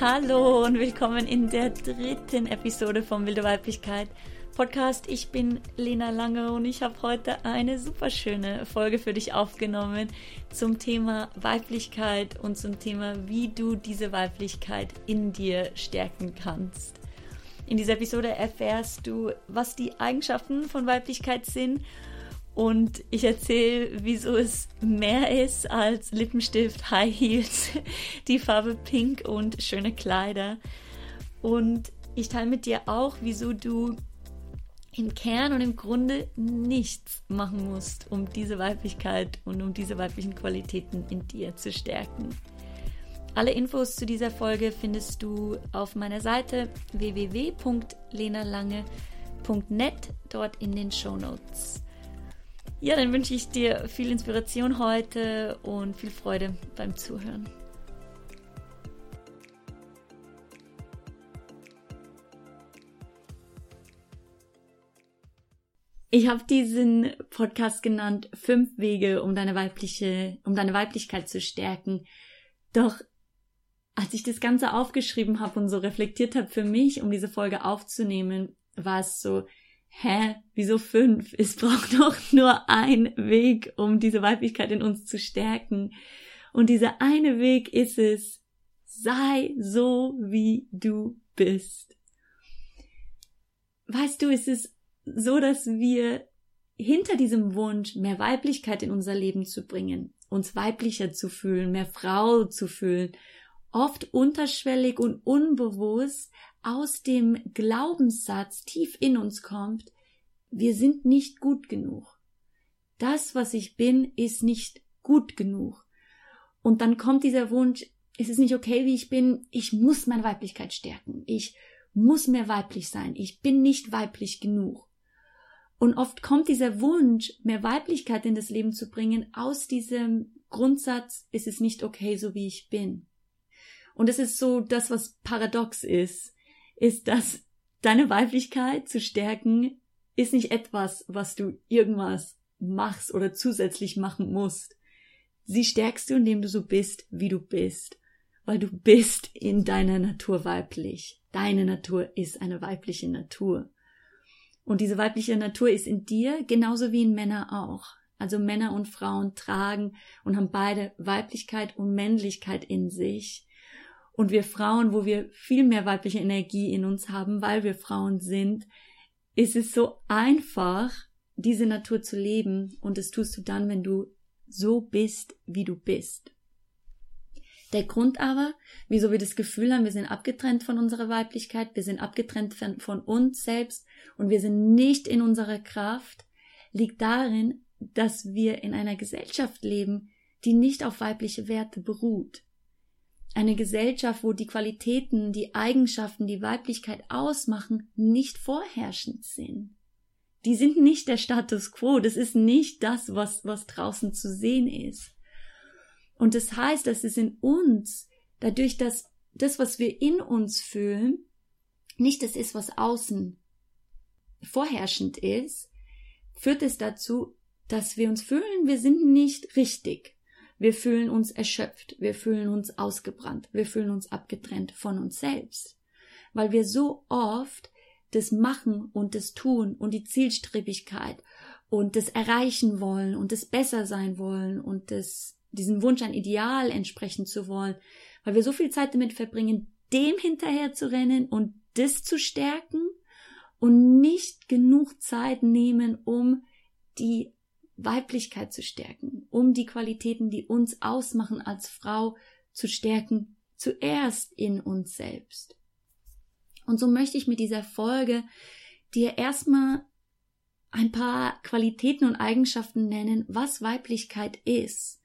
Hallo und willkommen in der dritten Episode von Wilde Weiblichkeit Podcast. Ich bin Lena Lange und ich habe heute eine super schöne Folge für dich aufgenommen zum Thema Weiblichkeit und zum Thema, wie du diese Weiblichkeit in dir stärken kannst. In dieser Episode erfährst du, was die Eigenschaften von Weiblichkeit sind und ich erzähle, wieso es mehr ist als Lippenstift, High Heels, die Farbe Pink und schöne Kleider. Und ich teile mit dir auch, wieso du im Kern und im Grunde nichts machen musst, um diese Weiblichkeit und um diese weiblichen Qualitäten in dir zu stärken. Alle Infos zu dieser Folge findest du auf meiner Seite www.lenalange.net dort in den Show Notes. Ja, dann wünsche ich dir viel Inspiration heute und viel Freude beim Zuhören. Ich habe diesen Podcast genannt Fünf Wege, um deine weibliche, um deine Weiblichkeit zu stärken. Doch als ich das Ganze aufgeschrieben habe und so reflektiert habe für mich, um diese Folge aufzunehmen, war es so, hä, wieso fünf? Es braucht doch nur ein Weg, um diese Weiblichkeit in uns zu stärken. Und dieser eine Weg ist es, sei so, wie du bist. Weißt du, es ist so, dass wir hinter diesem Wunsch, mehr Weiblichkeit in unser Leben zu bringen, uns weiblicher zu fühlen, mehr Frau zu fühlen, oft unterschwellig und unbewusst aus dem Glaubenssatz tief in uns kommt, wir sind nicht gut genug. Das, was ich bin, ist nicht gut genug. Und dann kommt dieser Wunsch, es ist nicht okay, wie ich bin, ich muss meine Weiblichkeit stärken, ich muss mehr weiblich sein, ich bin nicht weiblich genug. Und oft kommt dieser Wunsch, mehr Weiblichkeit in das Leben zu bringen, aus diesem Grundsatz, es ist nicht okay, so wie ich bin. Und es ist so das, was paradox ist ist, dass deine Weiblichkeit zu stärken ist nicht etwas, was du irgendwas machst oder zusätzlich machen musst. Sie stärkst du, indem du so bist, wie du bist, weil du bist in deiner Natur weiblich. Deine Natur ist eine weibliche Natur. Und diese weibliche Natur ist in dir genauso wie in Männer auch. Also Männer und Frauen tragen und haben beide Weiblichkeit und Männlichkeit in sich. Und wir Frauen, wo wir viel mehr weibliche Energie in uns haben, weil wir Frauen sind, ist es so einfach, diese Natur zu leben. Und das tust du dann, wenn du so bist, wie du bist. Der Grund aber, wieso wir das Gefühl haben, wir sind abgetrennt von unserer Weiblichkeit, wir sind abgetrennt von, uns selbst und wir sind nicht in unserer Kraft, liegt darin, dass wir in einer Gesellschaft leben, die nicht auf weibliche Werte beruht eine Gesellschaft, wo die Qualitäten, die Eigenschaften, die Weiblichkeit ausmachen, nicht vorherrschend sind. Die sind nicht der Status quo, das ist nicht das, was, was draußen zu sehen ist. Und das heißt, dass es in uns, dadurch, dass das, was wir in uns fühlen, nicht das ist, was außen vorherrschend ist, führt es dazu, dass wir uns fühlen, wir sind nicht richtig. Wir fühlen uns erschöpft, wir fühlen uns ausgebrannt, wir fühlen uns abgetrennt von uns selbst, weil wir so oft das Machen und das Tun und die Zielstrebigkeit und das Erreichen wollen und das besser sein wollen und das, diesen Wunsch ein Ideal entsprechen zu wollen, weil wir so viel Zeit damit verbringen, dem hinterher zu rennen und das zu stärken und nicht genug Zeit nehmen, um die Weiblichkeit zu stärken, um die Qualitäten, die uns ausmachen als Frau, zu stärken, zuerst in uns selbst. Und so möchte ich mit dieser Folge dir erstmal ein paar Qualitäten und Eigenschaften nennen, was Weiblichkeit ist.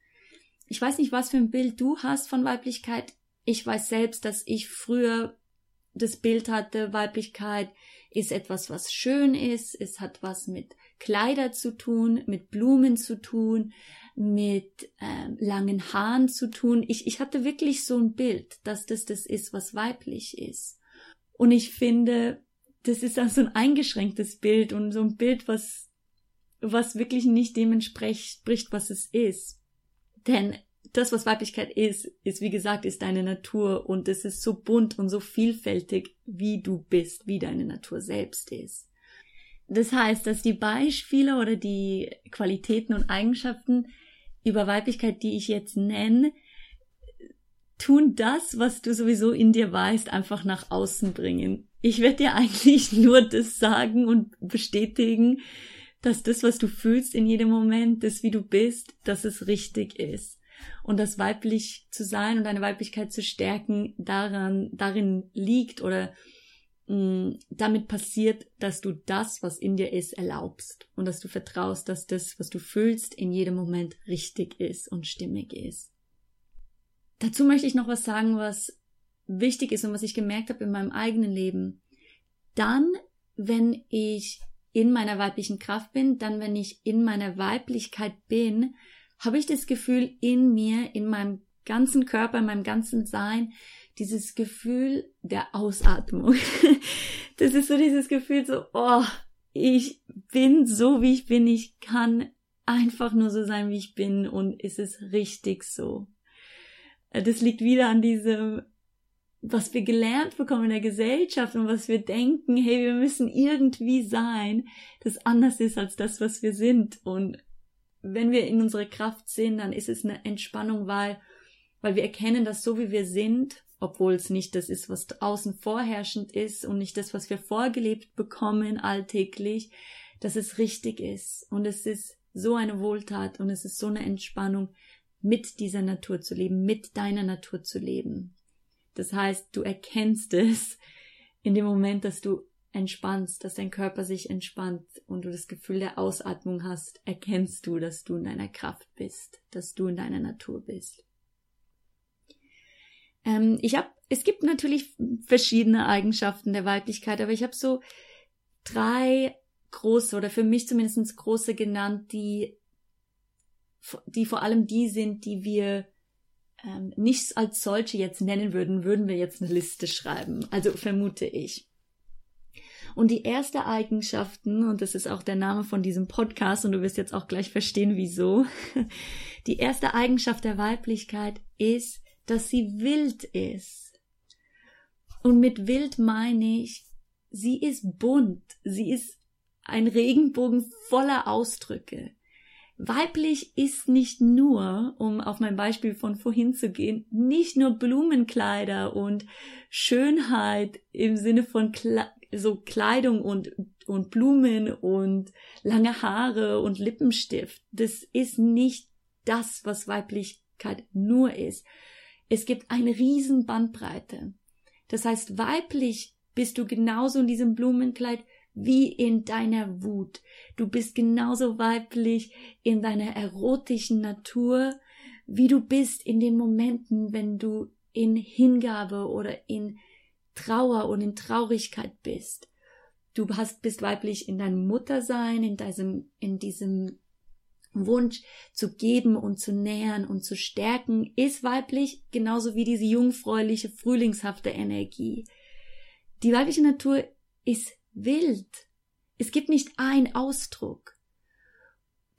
Ich weiß nicht, was für ein Bild du hast von Weiblichkeit. Ich weiß selbst, dass ich früher das Bild hatte, Weiblichkeit ist etwas, was schön ist, es hat was mit Kleider zu tun, mit Blumen zu tun, mit äh, langen Haaren zu tun. Ich, ich hatte wirklich so ein Bild, dass das das ist, was weiblich ist. Und ich finde, das ist auch so ein eingeschränktes Bild und so ein Bild, was, was wirklich nicht dem entspricht, was es ist. Denn das, was Weiblichkeit ist, ist, wie gesagt, ist deine Natur und es ist so bunt und so vielfältig, wie du bist, wie deine Natur selbst ist. Das heißt, dass die Beispiele oder die Qualitäten und Eigenschaften über Weiblichkeit, die ich jetzt nenne, tun das, was du sowieso in dir weißt, einfach nach außen bringen. Ich werde dir eigentlich nur das sagen und bestätigen, dass das, was du fühlst in jedem Moment, das, wie du bist, dass es richtig ist. Und das weiblich zu sein und deine Weiblichkeit zu stärken daran, darin liegt oder damit passiert, dass du das, was in dir ist, erlaubst und dass du vertraust, dass das, was du fühlst, in jedem Moment richtig ist und stimmig ist. Dazu möchte ich noch was sagen, was wichtig ist und was ich gemerkt habe in meinem eigenen Leben. Dann, wenn ich in meiner weiblichen Kraft bin, dann, wenn ich in meiner Weiblichkeit bin, habe ich das Gefühl in mir, in meinem ganzen Körper, in meinem ganzen Sein, dieses Gefühl der Ausatmung. Das ist so dieses Gefühl so, oh, ich bin so, wie ich bin, ich kann einfach nur so sein, wie ich bin und es ist richtig so. Das liegt wieder an diesem was wir gelernt bekommen in der Gesellschaft und was wir denken, hey, wir müssen irgendwie sein, das anders ist als das, was wir sind. Und wenn wir in unserer Kraft sind, dann ist es eine Entspannung, weil, weil wir erkennen, dass so wie wir sind, obwohl es nicht das ist, was außen vorherrschend ist und nicht das, was wir vorgelebt bekommen alltäglich, dass es richtig ist. Und es ist so eine Wohltat und es ist so eine Entspannung, mit dieser Natur zu leben, mit deiner Natur zu leben. Das heißt, du erkennst es in dem Moment, dass du entspannst, dass dein Körper sich entspannt und du das Gefühl der Ausatmung hast, erkennst du, dass du in deiner Kraft bist, dass du in deiner Natur bist. Ähm, ich habe, es gibt natürlich verschiedene Eigenschaften der Weiblichkeit, aber ich habe so drei große oder für mich zumindest große genannt, die, die vor allem die sind, die wir ähm, nicht als solche jetzt nennen würden, würden wir jetzt eine Liste schreiben. Also vermute ich. Und die erste Eigenschaften, und das ist auch der Name von diesem Podcast, und du wirst jetzt auch gleich verstehen, wieso. Die erste Eigenschaft der Weiblichkeit ist, dass sie wild ist. Und mit wild meine ich, sie ist bunt, sie ist ein Regenbogen voller Ausdrücke. Weiblich ist nicht nur, um auf mein Beispiel von vorhin zu gehen, nicht nur Blumenkleider und Schönheit im Sinne von Kle so Kleidung und, und Blumen und lange Haare und Lippenstift. Das ist nicht das, was Weiblichkeit nur ist. Es gibt eine riesen Bandbreite. Das heißt, weiblich bist du genauso in diesem Blumenkleid wie in deiner Wut. Du bist genauso weiblich in deiner erotischen Natur, wie du bist in den Momenten, wenn du in Hingabe oder in Trauer und in Traurigkeit bist. Du hast, bist weiblich in deinem Muttersein, in diesem, in diesem Wunsch zu geben und zu nähern und zu stärken, ist weiblich, genauso wie diese jungfräuliche, frühlingshafte Energie. Die weibliche Natur ist wild. Es gibt nicht einen Ausdruck.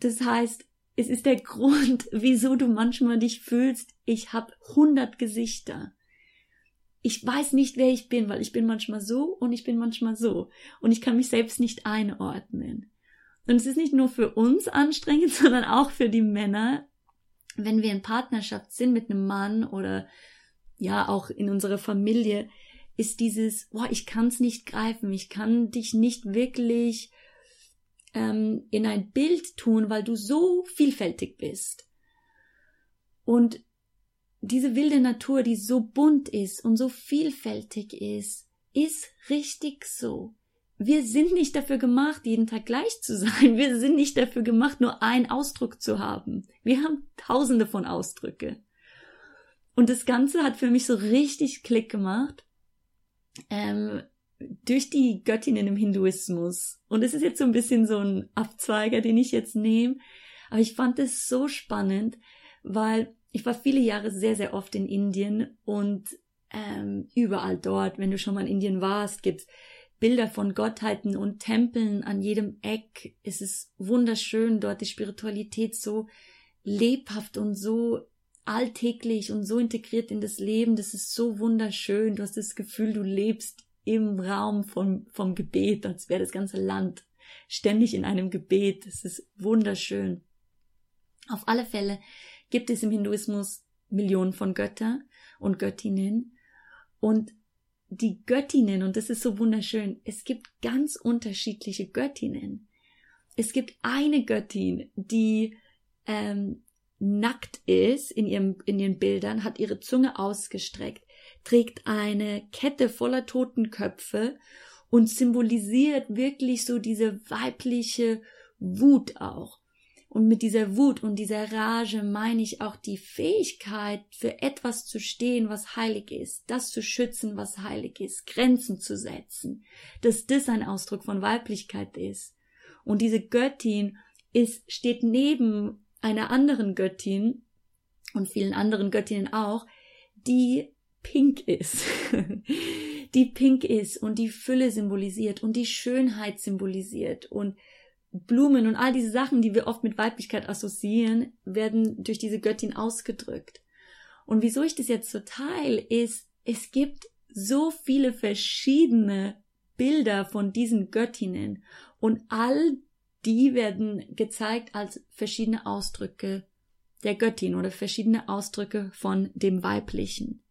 Das heißt, es ist der Grund, wieso du manchmal dich fühlst, ich habe hundert Gesichter. Ich weiß nicht, wer ich bin, weil ich bin manchmal so und ich bin manchmal so. Und ich kann mich selbst nicht einordnen. Und es ist nicht nur für uns anstrengend, sondern auch für die Männer, wenn wir in Partnerschaft sind mit einem Mann oder ja auch in unserer Familie, ist dieses, boah, ich kann es nicht greifen, ich kann dich nicht wirklich ähm, in ein Bild tun, weil du so vielfältig bist. Und diese wilde Natur, die so bunt ist und so vielfältig ist, ist richtig so. Wir sind nicht dafür gemacht, jeden Tag gleich zu sein. Wir sind nicht dafür gemacht, nur einen Ausdruck zu haben. Wir haben tausende von Ausdrücke. Und das Ganze hat für mich so richtig Klick gemacht, ähm, durch die Göttinnen im Hinduismus. Und es ist jetzt so ein bisschen so ein Abzweiger, den ich jetzt nehme. Aber ich fand es so spannend, weil ich war viele Jahre sehr, sehr oft in Indien und ähm, überall dort, wenn du schon mal in Indien warst, gibt's Bilder von Gottheiten und Tempeln an jedem Eck. Es ist wunderschön dort, die Spiritualität so lebhaft und so alltäglich und so integriert in das Leben, das ist so wunderschön. Du hast das Gefühl, du lebst im Raum vom, vom Gebet, als wäre das ganze Land ständig in einem Gebet. Das ist wunderschön. Auf alle Fälle gibt es im Hinduismus Millionen von Götter und Göttinnen und die Göttinnen, und das ist so wunderschön, es gibt ganz unterschiedliche Göttinnen. Es gibt eine Göttin, die ähm, nackt ist in, ihrem, in ihren Bildern, hat ihre Zunge ausgestreckt, trägt eine Kette voller Totenköpfe und symbolisiert wirklich so diese weibliche Wut auch. Und mit dieser Wut und dieser Rage meine ich auch die Fähigkeit, für etwas zu stehen, was heilig ist, das zu schützen, was heilig ist, Grenzen zu setzen, dass das ein Ausdruck von Weiblichkeit ist. Und diese Göttin ist, steht neben einer anderen Göttin und vielen anderen Göttinnen auch, die pink ist. die pink ist und die Fülle symbolisiert und die Schönheit symbolisiert und Blumen und all diese Sachen, die wir oft mit Weiblichkeit assoziieren, werden durch diese Göttin ausgedrückt. Und wieso ich das jetzt so teile, ist, es gibt so viele verschiedene Bilder von diesen Göttinnen und all die werden gezeigt als verschiedene Ausdrücke der Göttin oder verschiedene Ausdrücke von dem Weiblichen.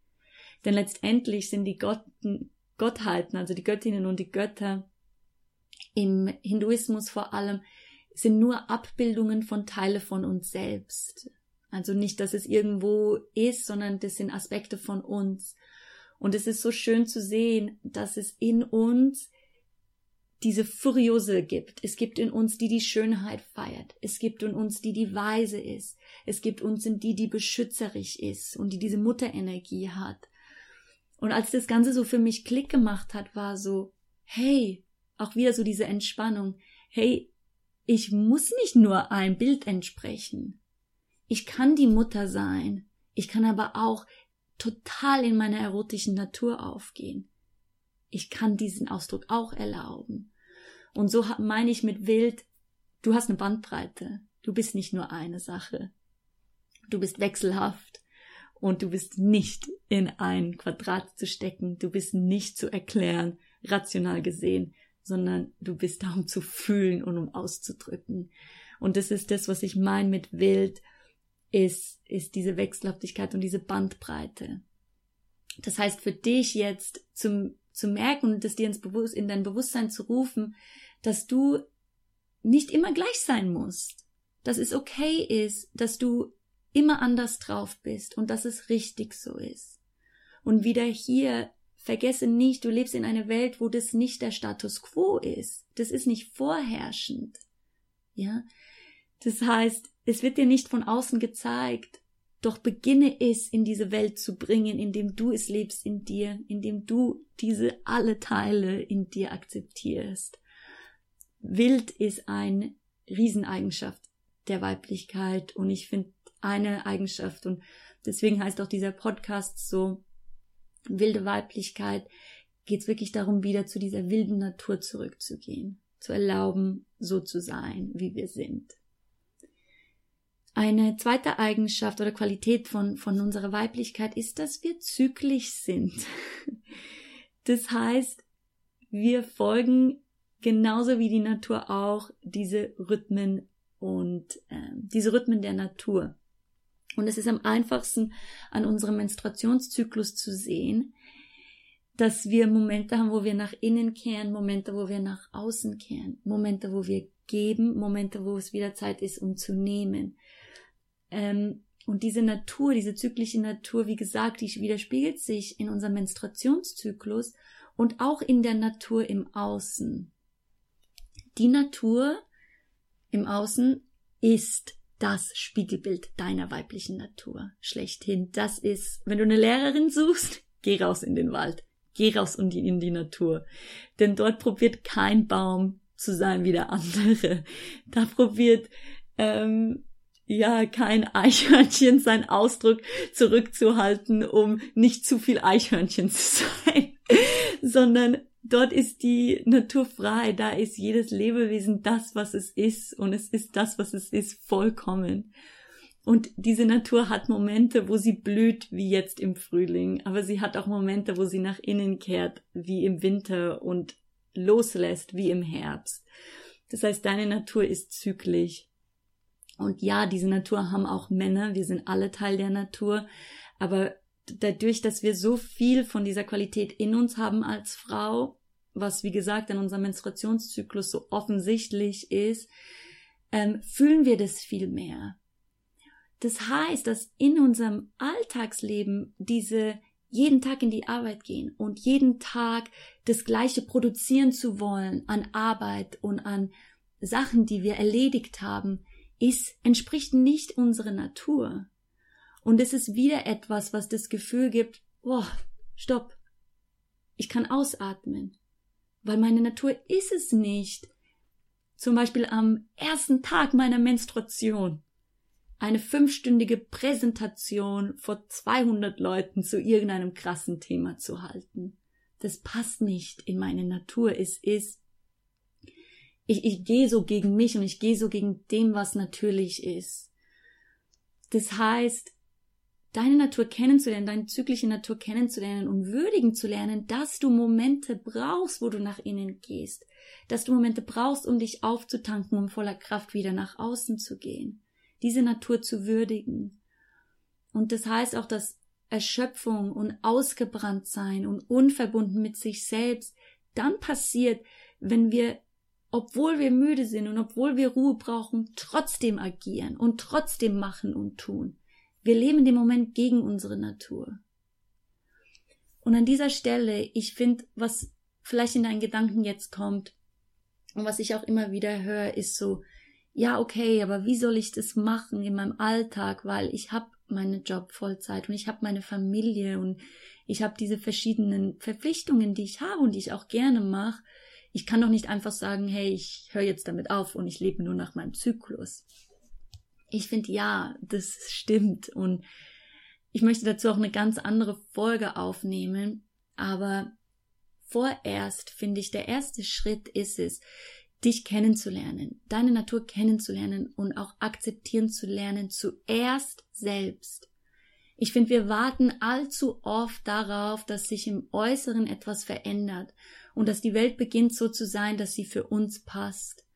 Denn letztendlich sind die Gotten, Gottheiten, also die Göttinnen und die Götter, im Hinduismus vor allem sind nur Abbildungen von Teile von uns selbst. Also nicht, dass es irgendwo ist, sondern das sind Aspekte von uns. Und es ist so schön zu sehen, dass es in uns diese Furiose gibt. Es gibt in uns, die die Schönheit feiert. Es gibt in uns, die die Weise ist. Es gibt uns in die, die beschützerisch ist und die diese Mutterenergie hat. Und als das Ganze so für mich Klick gemacht hat, war so, hey, auch wieder so diese Entspannung. Hey, ich muss nicht nur ein Bild entsprechen. Ich kann die Mutter sein. Ich kann aber auch total in meiner erotischen Natur aufgehen. Ich kann diesen Ausdruck auch erlauben. Und so meine ich mit wild, du hast eine Bandbreite. Du bist nicht nur eine Sache. Du bist wechselhaft und du bist nicht in ein Quadrat zu stecken. Du bist nicht zu erklären, rational gesehen sondern du bist da, um zu fühlen und um auszudrücken. Und das ist das, was ich meine mit wild, ist, ist diese Wechselhaftigkeit und diese Bandbreite. Das heißt, für dich jetzt zum, zu merken und das dir ins Bewusst, in dein Bewusstsein zu rufen, dass du nicht immer gleich sein musst. Dass es okay ist, dass du immer anders drauf bist und dass es richtig so ist. Und wieder hier Vergesse nicht, du lebst in einer Welt, wo das nicht der Status quo ist. Das ist nicht vorherrschend. Ja? Das heißt, es wird dir nicht von außen gezeigt, doch beginne es in diese Welt zu bringen, indem du es lebst in dir, indem du diese alle Teile in dir akzeptierst. Wild ist eine Rieseneigenschaft der Weiblichkeit und ich finde eine Eigenschaft und deswegen heißt auch dieser Podcast so wilde Weiblichkeit, geht es wirklich darum, wieder zu dieser wilden Natur zurückzugehen, zu erlauben, so zu sein, wie wir sind. Eine zweite Eigenschaft oder Qualität von, von unserer Weiblichkeit ist, dass wir zyklisch sind. Das heißt, wir folgen genauso wie die Natur auch diese Rhythmen und äh, diese Rhythmen der Natur. Und es ist am einfachsten an unserem Menstruationszyklus zu sehen, dass wir Momente haben, wo wir nach innen kehren, Momente, wo wir nach außen kehren, Momente, wo wir geben, Momente, wo es wieder Zeit ist, um zu nehmen. Ähm, und diese Natur, diese zyklische Natur, wie gesagt, die widerspiegelt sich in unserem Menstruationszyklus und auch in der Natur im Außen. Die Natur im Außen ist das Spiegelbild deiner weiblichen Natur schlechthin. Das ist, wenn du eine Lehrerin suchst, geh raus in den Wald, geh raus in die, in die Natur. Denn dort probiert kein Baum zu sein wie der andere. Da probiert ähm, ja kein Eichhörnchen seinen Ausdruck zurückzuhalten, um nicht zu viel Eichhörnchen zu sein, sondern Dort ist die Natur frei, da ist jedes Lebewesen das, was es ist und es ist das, was es ist, vollkommen. Und diese Natur hat Momente, wo sie blüht, wie jetzt im Frühling, aber sie hat auch Momente, wo sie nach innen kehrt, wie im Winter und loslässt, wie im Herbst. Das heißt, deine Natur ist zyklisch. Und ja, diese Natur haben auch Männer, wir sind alle Teil der Natur, aber dadurch, dass wir so viel von dieser Qualität in uns haben als Frau, was wie gesagt in unserem Menstruationszyklus so offensichtlich ist, ähm, fühlen wir das viel mehr. Das heißt, dass in unserem Alltagsleben diese jeden Tag in die Arbeit gehen und jeden Tag das Gleiche produzieren zu wollen an Arbeit und an Sachen, die wir erledigt haben, ist, entspricht nicht unserer Natur. Und es ist wieder etwas, was das Gefühl gibt, boah, stopp. Ich kann ausatmen. Weil meine Natur ist es nicht. Zum Beispiel am ersten Tag meiner Menstruation eine fünfstündige Präsentation vor 200 Leuten zu irgendeinem krassen Thema zu halten. Das passt nicht in meine Natur. Es ist, ich, ich gehe so gegen mich und ich gehe so gegen dem, was natürlich ist. Das heißt, deine Natur kennenzulernen, deine zyklische Natur kennenzulernen und würdigen zu lernen, dass du Momente brauchst, wo du nach innen gehst, dass du Momente brauchst, um dich aufzutanken, um voller Kraft wieder nach außen zu gehen diese Natur zu würdigen. Und das heißt auch, dass Erschöpfung und ausgebrannt sein und unverbunden mit sich selbst dann passiert, wenn wir, obwohl wir müde sind und obwohl wir Ruhe brauchen, trotzdem agieren und trotzdem machen und tun. Wir leben in dem Moment gegen unsere Natur. Und an dieser Stelle, ich finde, was vielleicht in deinen Gedanken jetzt kommt und was ich auch immer wieder höre, ist so, ja, okay, aber wie soll ich das machen in meinem Alltag, weil ich habe meinen Job Vollzeit und ich habe meine Familie und ich habe diese verschiedenen Verpflichtungen, die ich habe und die ich auch gerne mache. Ich kann doch nicht einfach sagen, hey, ich höre jetzt damit auf und ich lebe nur nach meinem Zyklus. Ich finde, ja, das stimmt und ich möchte dazu auch eine ganz andere Folge aufnehmen, aber vorerst finde ich, der erste Schritt ist es, dich kennenzulernen, deine Natur kennenzulernen und auch akzeptieren zu lernen, zuerst selbst. Ich finde, wir warten allzu oft darauf, dass sich im Äußeren etwas verändert und dass die Welt beginnt so zu sein, dass sie für uns passt.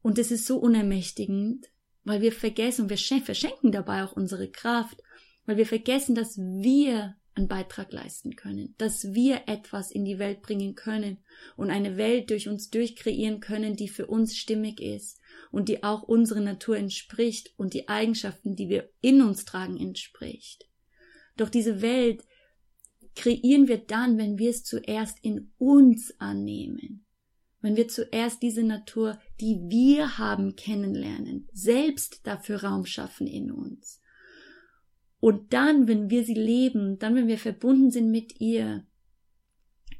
Und es ist so unermächtigend, weil wir vergessen, wir verschenken dabei auch unsere Kraft, weil wir vergessen, dass wir einen Beitrag leisten können, dass wir etwas in die Welt bringen können und eine Welt durch uns durchkreieren können, die für uns stimmig ist und die auch unserer Natur entspricht und die Eigenschaften, die wir in uns tragen, entspricht. Doch diese Welt kreieren wir dann, wenn wir es zuerst in uns annehmen, wenn wir zuerst diese Natur, die wir haben, kennenlernen, selbst dafür Raum schaffen in uns und dann, wenn wir sie leben, dann, wenn wir verbunden sind mit ihr,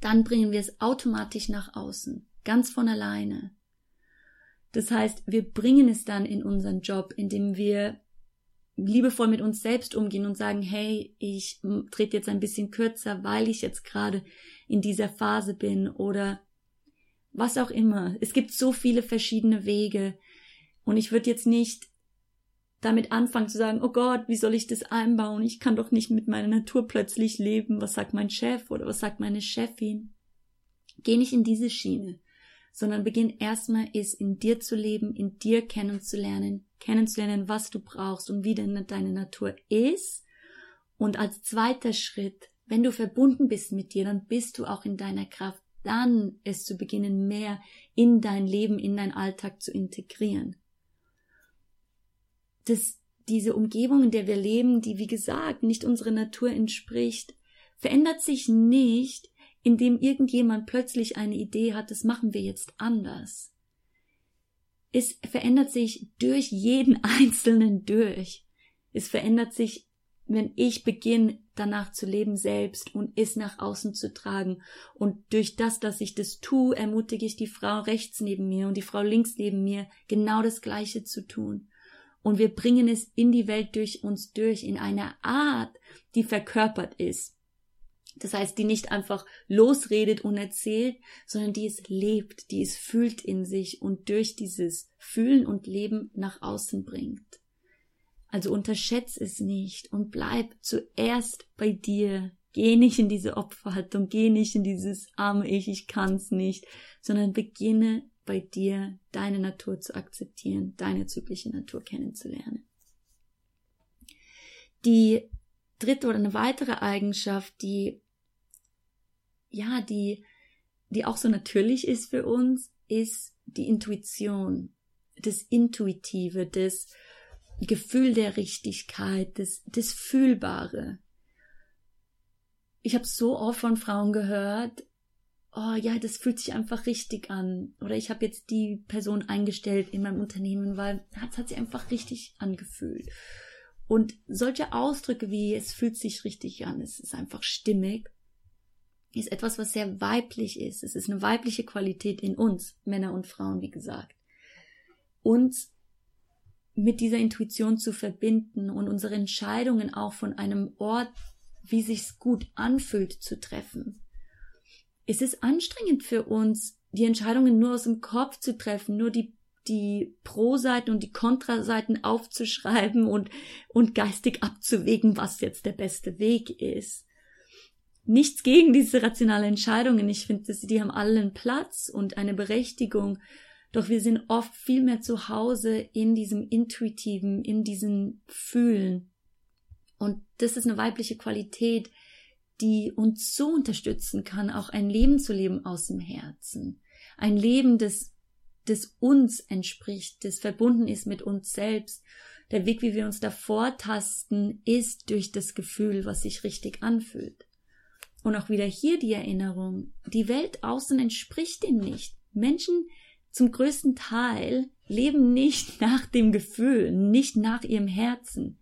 dann bringen wir es automatisch nach außen, ganz von alleine. Das heißt, wir bringen es dann in unseren Job, indem wir liebevoll mit uns selbst umgehen und sagen, hey, ich trete jetzt ein bisschen kürzer, weil ich jetzt gerade in dieser Phase bin oder was auch immer. Es gibt so viele verschiedene Wege und ich würde jetzt nicht damit anfangen zu sagen, oh Gott, wie soll ich das einbauen? Ich kann doch nicht mit meiner Natur plötzlich leben. Was sagt mein Chef oder was sagt meine Chefin? Geh nicht in diese Schiene, sondern beginn erstmal es in dir zu leben, in dir kennenzulernen, kennenzulernen, was du brauchst und wie denn deine Natur ist. Und als zweiter Schritt, wenn du verbunden bist mit dir, dann bist du auch in deiner Kraft, dann es zu beginnen, mehr in dein Leben, in dein Alltag zu integrieren dass diese Umgebung, in der wir leben, die wie gesagt nicht unserer Natur entspricht, verändert sich nicht, indem irgendjemand plötzlich eine Idee hat, das machen wir jetzt anders. Es verändert sich durch jeden Einzelnen durch. Es verändert sich, wenn ich beginne, danach zu leben selbst und es nach außen zu tragen. Und durch das, dass ich das tue, ermutige ich die Frau rechts neben mir und die Frau links neben mir, genau das Gleiche zu tun und wir bringen es in die Welt durch uns durch in einer Art, die verkörpert ist. Das heißt, die nicht einfach losredet und erzählt, sondern die es lebt, die es fühlt in sich und durch dieses Fühlen und Leben nach außen bringt. Also unterschätz es nicht und bleib zuerst bei dir. Geh nicht in diese Opferhaltung, geh nicht in dieses arme Ich, ich kann's nicht, sondern beginne bei dir deine Natur zu akzeptieren, deine zyklische Natur kennenzulernen. Die dritte oder eine weitere Eigenschaft, die ja, die die auch so natürlich ist für uns, ist die Intuition, das Intuitive, das Gefühl der Richtigkeit, das, das Fühlbare. Ich habe so oft von Frauen gehört, oh ja, das fühlt sich einfach richtig an. Oder ich habe jetzt die Person eingestellt in meinem Unternehmen, weil es hat sich einfach richtig angefühlt. Und solche Ausdrücke wie es fühlt sich richtig an, es ist einfach stimmig, ist etwas, was sehr weiblich ist. Es ist eine weibliche Qualität in uns, Männer und Frauen, wie gesagt. Uns mit dieser Intuition zu verbinden und unsere Entscheidungen auch von einem Ort, wie sich's gut anfühlt, zu treffen. Es ist anstrengend für uns, die Entscheidungen nur aus dem Kopf zu treffen, nur die die Pro-Seiten und die Kontraseiten aufzuschreiben und, und geistig abzuwägen, was jetzt der beste Weg ist nichts gegen diese rationale Entscheidungen. Ich finde, die haben alle einen Platz und eine Berechtigung. Doch wir sind oft viel mehr zu Hause in diesem Intuitiven, in diesem Fühlen. Und das ist eine weibliche Qualität, die uns so unterstützen kann, auch ein Leben zu leben aus dem Herzen. Ein Leben, das, das uns entspricht, das verbunden ist mit uns selbst. Der Weg, wie wir uns davor tasten, ist durch das Gefühl, was sich richtig anfühlt. Und auch wieder hier die Erinnerung, die Welt außen entspricht dem nicht. Menschen zum größten Teil leben nicht nach dem Gefühl, nicht nach ihrem Herzen.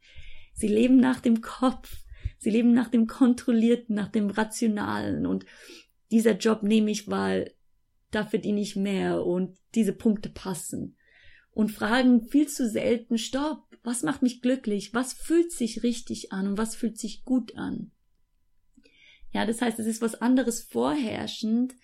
Sie leben nach dem Kopf. Sie leben nach dem Kontrollierten, nach dem Rationalen. Und dieser Job nehme ich, weil da verdiene ich mehr und diese Punkte passen. Und fragen viel zu selten, stopp, was macht mich glücklich? Was fühlt sich richtig an und was fühlt sich gut an? Ja, das heißt, es ist was anderes vorherrschend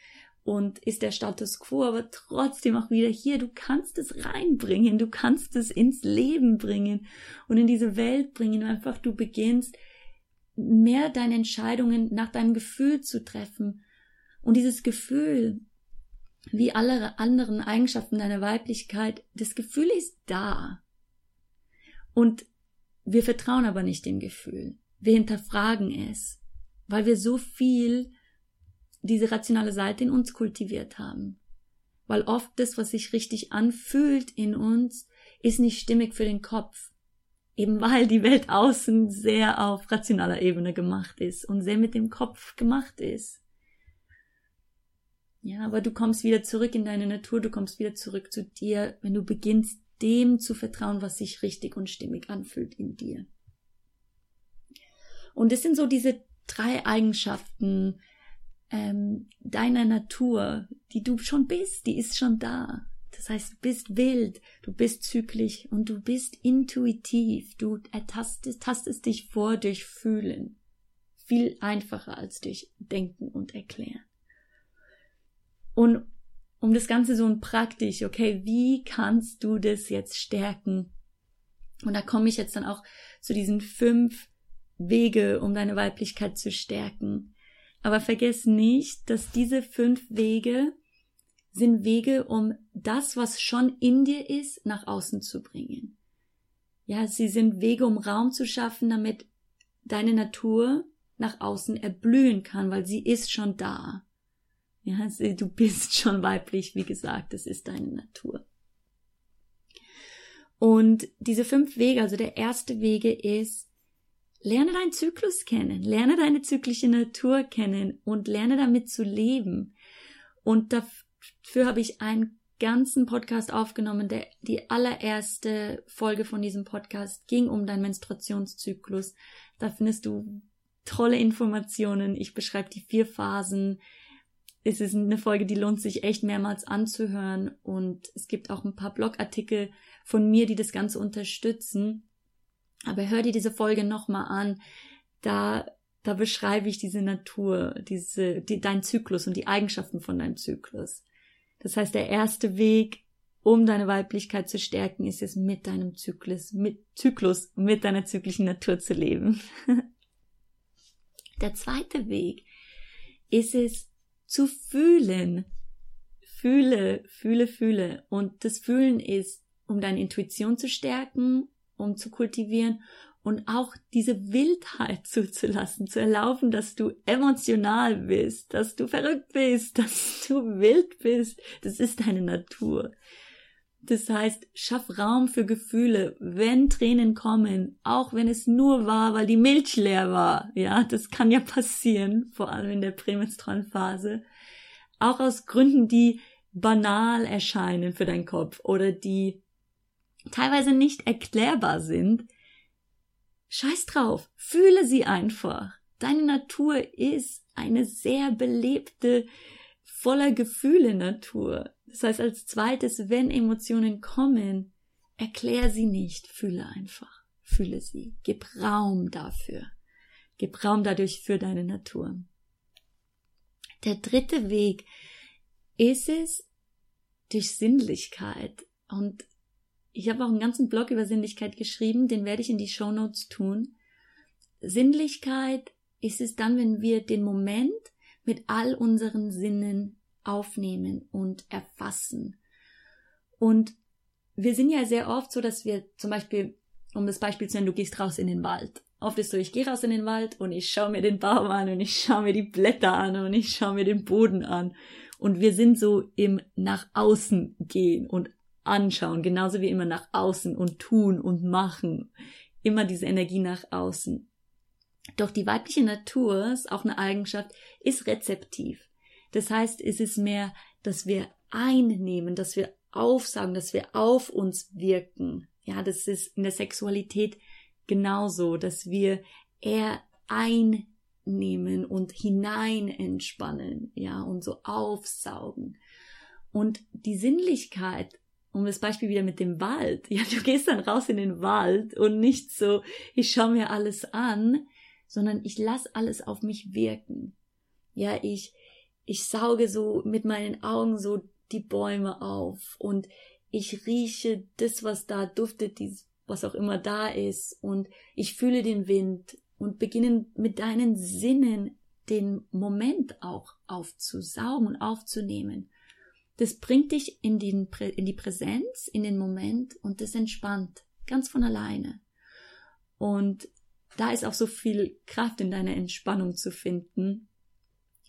und ist der Status quo, aber trotzdem auch wieder hier, du kannst es reinbringen, du kannst es ins Leben bringen und in diese Welt bringen, einfach du beginnst mehr deine Entscheidungen nach deinem Gefühl zu treffen und dieses Gefühl, wie alle anderen Eigenschaften deiner Weiblichkeit, das Gefühl ist da. Und wir vertrauen aber nicht dem Gefühl. Wir hinterfragen es weil wir so viel diese rationale Seite in uns kultiviert haben. Weil oft das, was sich richtig anfühlt in uns, ist nicht stimmig für den Kopf. Eben weil die Welt außen sehr auf rationaler Ebene gemacht ist und sehr mit dem Kopf gemacht ist. Ja, aber du kommst wieder zurück in deine Natur, du kommst wieder zurück zu dir, wenn du beginnst, dem zu vertrauen, was sich richtig und stimmig anfühlt in dir. Und es sind so diese drei Eigenschaften ähm, deiner Natur, die du schon bist, die ist schon da. Das heißt, du bist wild, du bist zyklisch und du bist intuitiv. Du ertastest, tastest dich vor durch Fühlen. Viel einfacher als durch Denken und Erklären. Und um das Ganze so ein praktisch, okay, wie kannst du das jetzt stärken? Und da komme ich jetzt dann auch zu diesen fünf Wege, um deine Weiblichkeit zu stärken. Aber vergiss nicht, dass diese fünf Wege sind Wege, um das, was schon in dir ist, nach außen zu bringen. Ja, sie sind Wege, um Raum zu schaffen, damit deine Natur nach außen erblühen kann, weil sie ist schon da. Ja, du bist schon weiblich, wie gesagt, das ist deine Natur. Und diese fünf Wege, also der erste Wege ist, Lerne deinen Zyklus kennen, lerne deine zyklische Natur kennen und lerne damit zu leben. Und dafür habe ich einen ganzen Podcast aufgenommen. Der, die allererste Folge von diesem Podcast ging um deinen Menstruationszyklus. Da findest du tolle Informationen. Ich beschreibe die vier Phasen. Es ist eine Folge, die lohnt sich echt mehrmals anzuhören. Und es gibt auch ein paar Blogartikel von mir, die das Ganze unterstützen. Aber hör dir diese Folge nochmal an. Da, da beschreibe ich diese Natur, diese, die, dein Zyklus und die Eigenschaften von deinem Zyklus. Das heißt, der erste Weg um deine Weiblichkeit zu stärken, ist es mit deinem Zyklus, mit Zyklus, mit deiner zyklischen Natur zu leben. Der zweite Weg ist es zu fühlen. Fühle, fühle, fühle. Und das Fühlen ist, um deine Intuition zu stärken, um zu kultivieren und auch diese Wildheit zuzulassen, zu erlauben, dass du emotional bist, dass du verrückt bist, dass du wild bist. Das ist deine Natur. Das heißt, schaff Raum für Gefühle, wenn Tränen kommen, auch wenn es nur war, weil die Milch leer war. Ja, das kann ja passieren, vor allem in der prämenstrualen Phase. Auch aus Gründen, die banal erscheinen für deinen Kopf oder die teilweise nicht erklärbar sind. Scheiß drauf, fühle sie einfach. Deine Natur ist eine sehr belebte, voller Gefühle Natur. Das heißt, als zweites, wenn Emotionen kommen, erklär sie nicht, fühle einfach, fühle sie, gib Raum dafür, gib Raum dadurch für deine Natur. Der dritte Weg ist es durch Sinnlichkeit und ich habe auch einen ganzen Blog über Sinnlichkeit geschrieben, den werde ich in die Show Notes tun. Sinnlichkeit ist es dann, wenn wir den Moment mit all unseren Sinnen aufnehmen und erfassen. Und wir sind ja sehr oft so, dass wir zum Beispiel, um das Beispiel zu nennen, du gehst raus in den Wald. Oft ist so, ich gehe raus in den Wald und ich schaue mir den Baum an und ich schaue mir die Blätter an und ich schaue mir den Boden an. Und wir sind so im nach außen gehen und anschauen, genauso wie immer nach außen und tun und machen. Immer diese Energie nach außen. Doch die weibliche Natur, ist auch eine Eigenschaft, ist rezeptiv. Das heißt, es ist mehr, dass wir einnehmen, dass wir aufsagen, dass wir auf uns wirken. Ja, das ist in der Sexualität genauso, dass wir eher einnehmen und hinein entspannen, ja, und so aufsaugen. Und die Sinnlichkeit, um das Beispiel wieder mit dem Wald, ja, du gehst dann raus in den Wald und nicht so, ich schaue mir alles an, sondern ich lasse alles auf mich wirken. Ja, ich, ich sauge so mit meinen Augen so die Bäume auf und ich rieche das, was da duftet, dies, was auch immer da ist und ich fühle den Wind und beginne mit deinen Sinnen den Moment auch aufzusaugen und aufzunehmen. Das bringt dich in, den, in die Präsenz, in den Moment und das entspannt ganz von alleine. Und da ist auch so viel Kraft in deiner Entspannung zu finden,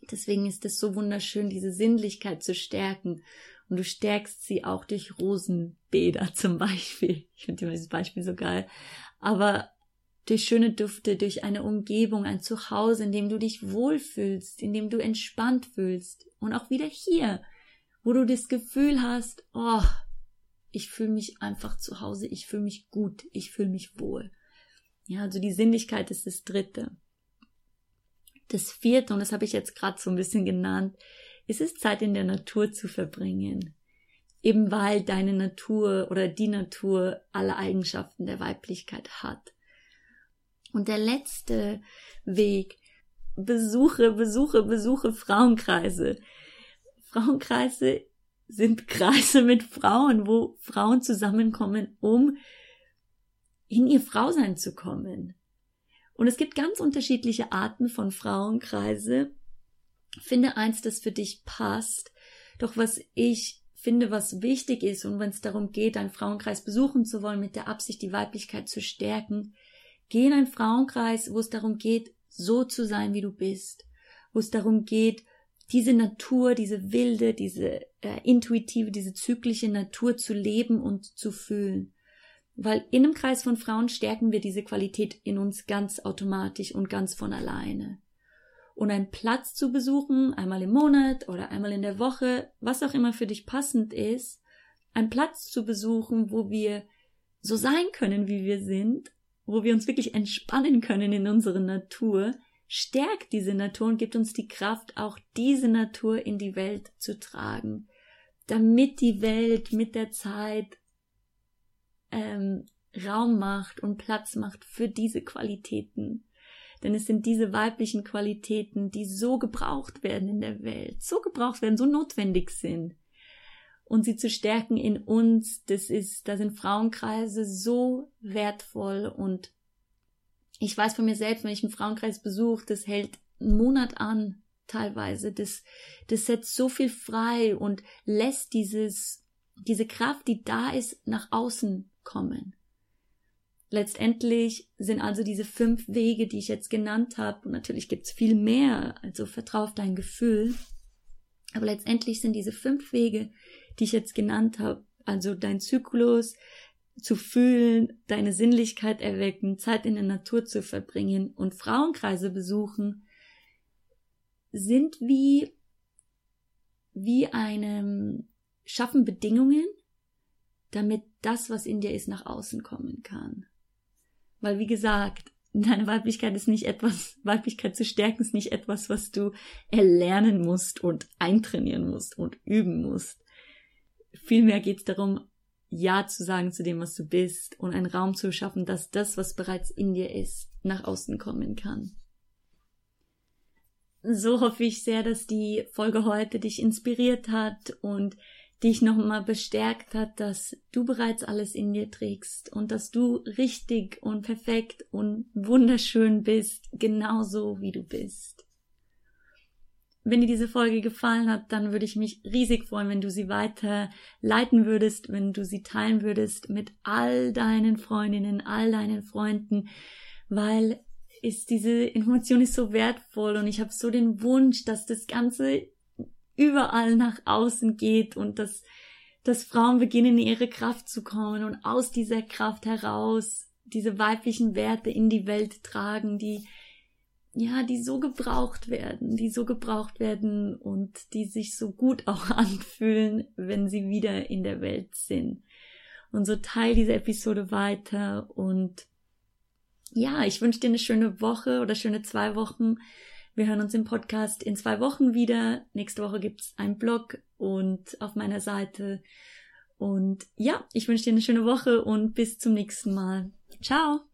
Deswegen ist es so wunderschön, diese Sinnlichkeit zu stärken. Und du stärkst sie auch durch Rosenbäder zum Beispiel. Ich finde dieses Beispiel so geil. Aber durch schöne Düfte, durch eine Umgebung, ein Zuhause, in dem du dich wohlfühlst, in dem du entspannt fühlst. Und auch wieder hier, wo du das Gefühl hast, oh, ich fühle mich einfach zu Hause, ich fühle mich gut, ich fühle mich wohl. Ja, also die Sinnlichkeit ist das Dritte. Das vierte, und das habe ich jetzt gerade so ein bisschen genannt, ist es Zeit in der Natur zu verbringen. Eben weil deine Natur oder die Natur alle Eigenschaften der Weiblichkeit hat. Und der letzte Weg, besuche, besuche, besuche Frauenkreise. Frauenkreise sind Kreise mit Frauen, wo Frauen zusammenkommen, um in ihr Frausein zu kommen. Und es gibt ganz unterschiedliche Arten von Frauenkreise. Finde eins, das für dich passt. Doch was ich finde, was wichtig ist und wenn es darum geht, einen Frauenkreis besuchen zu wollen, mit der Absicht, die Weiblichkeit zu stärken, geh in einen Frauenkreis, wo es darum geht, so zu sein, wie du bist, wo es darum geht, diese Natur, diese wilde, diese äh, intuitive, diese zyklische Natur zu leben und zu fühlen. Weil in einem Kreis von Frauen stärken wir diese Qualität in uns ganz automatisch und ganz von alleine. Und einen Platz zu besuchen, einmal im Monat oder einmal in der Woche, was auch immer für dich passend ist, einen Platz zu besuchen, wo wir so sein können, wie wir sind, wo wir uns wirklich entspannen können in unserer Natur, stärkt diese Natur und gibt uns die Kraft, auch diese Natur in die Welt zu tragen, damit die Welt mit der Zeit ähm, Raum macht und Platz macht für diese Qualitäten. Denn es sind diese weiblichen Qualitäten, die so gebraucht werden in der Welt, so gebraucht werden, so notwendig sind. und sie zu stärken in uns, das ist, da sind Frauenkreise so wertvoll und ich weiß von mir selbst, wenn ich einen Frauenkreis besuche, das hält einen Monat an, teilweise. Das, das setzt so viel frei und lässt dieses, diese Kraft, die da ist, nach außen kommen. Letztendlich sind also diese fünf Wege, die ich jetzt genannt habe, und natürlich gibt's viel mehr, also vertrau auf dein Gefühl, aber letztendlich sind diese fünf Wege, die ich jetzt genannt habe, also dein Zyklus, zu fühlen, deine Sinnlichkeit erwecken, Zeit in der Natur zu verbringen und Frauenkreise besuchen, sind wie, wie einem, schaffen Bedingungen, damit das, was in dir ist, nach außen kommen kann. Weil, wie gesagt, deine Weiblichkeit ist nicht etwas, Weiblichkeit zu stärken ist nicht etwas, was du erlernen musst und eintrainieren musst und üben musst. Vielmehr geht es darum, Ja zu sagen zu dem, was du bist und einen Raum zu schaffen, dass das, was bereits in dir ist, nach außen kommen kann. So hoffe ich sehr, dass die Folge heute dich inspiriert hat und dich nochmal bestärkt hat, dass du bereits alles in dir trägst und dass du richtig und perfekt und wunderschön bist, genauso wie du bist. Wenn dir diese Folge gefallen hat, dann würde ich mich riesig freuen, wenn du sie weiter leiten würdest, wenn du sie teilen würdest mit all deinen Freundinnen, all deinen Freunden, weil ist diese Information ist so wertvoll und ich habe so den Wunsch, dass das Ganze überall nach außen geht und dass, dass Frauen beginnen, in ihre Kraft zu kommen und aus dieser Kraft heraus diese weiblichen Werte in die Welt tragen, die, ja, die so gebraucht werden, die so gebraucht werden und die sich so gut auch anfühlen, wenn sie wieder in der Welt sind. Und so teil diese Episode weiter und ja, ich wünsche dir eine schöne Woche oder schöne zwei Wochen. Wir hören uns im Podcast in zwei Wochen wieder. Nächste Woche gibt's einen Blog und auf meiner Seite. Und ja, ich wünsche dir eine schöne Woche und bis zum nächsten Mal. Ciao!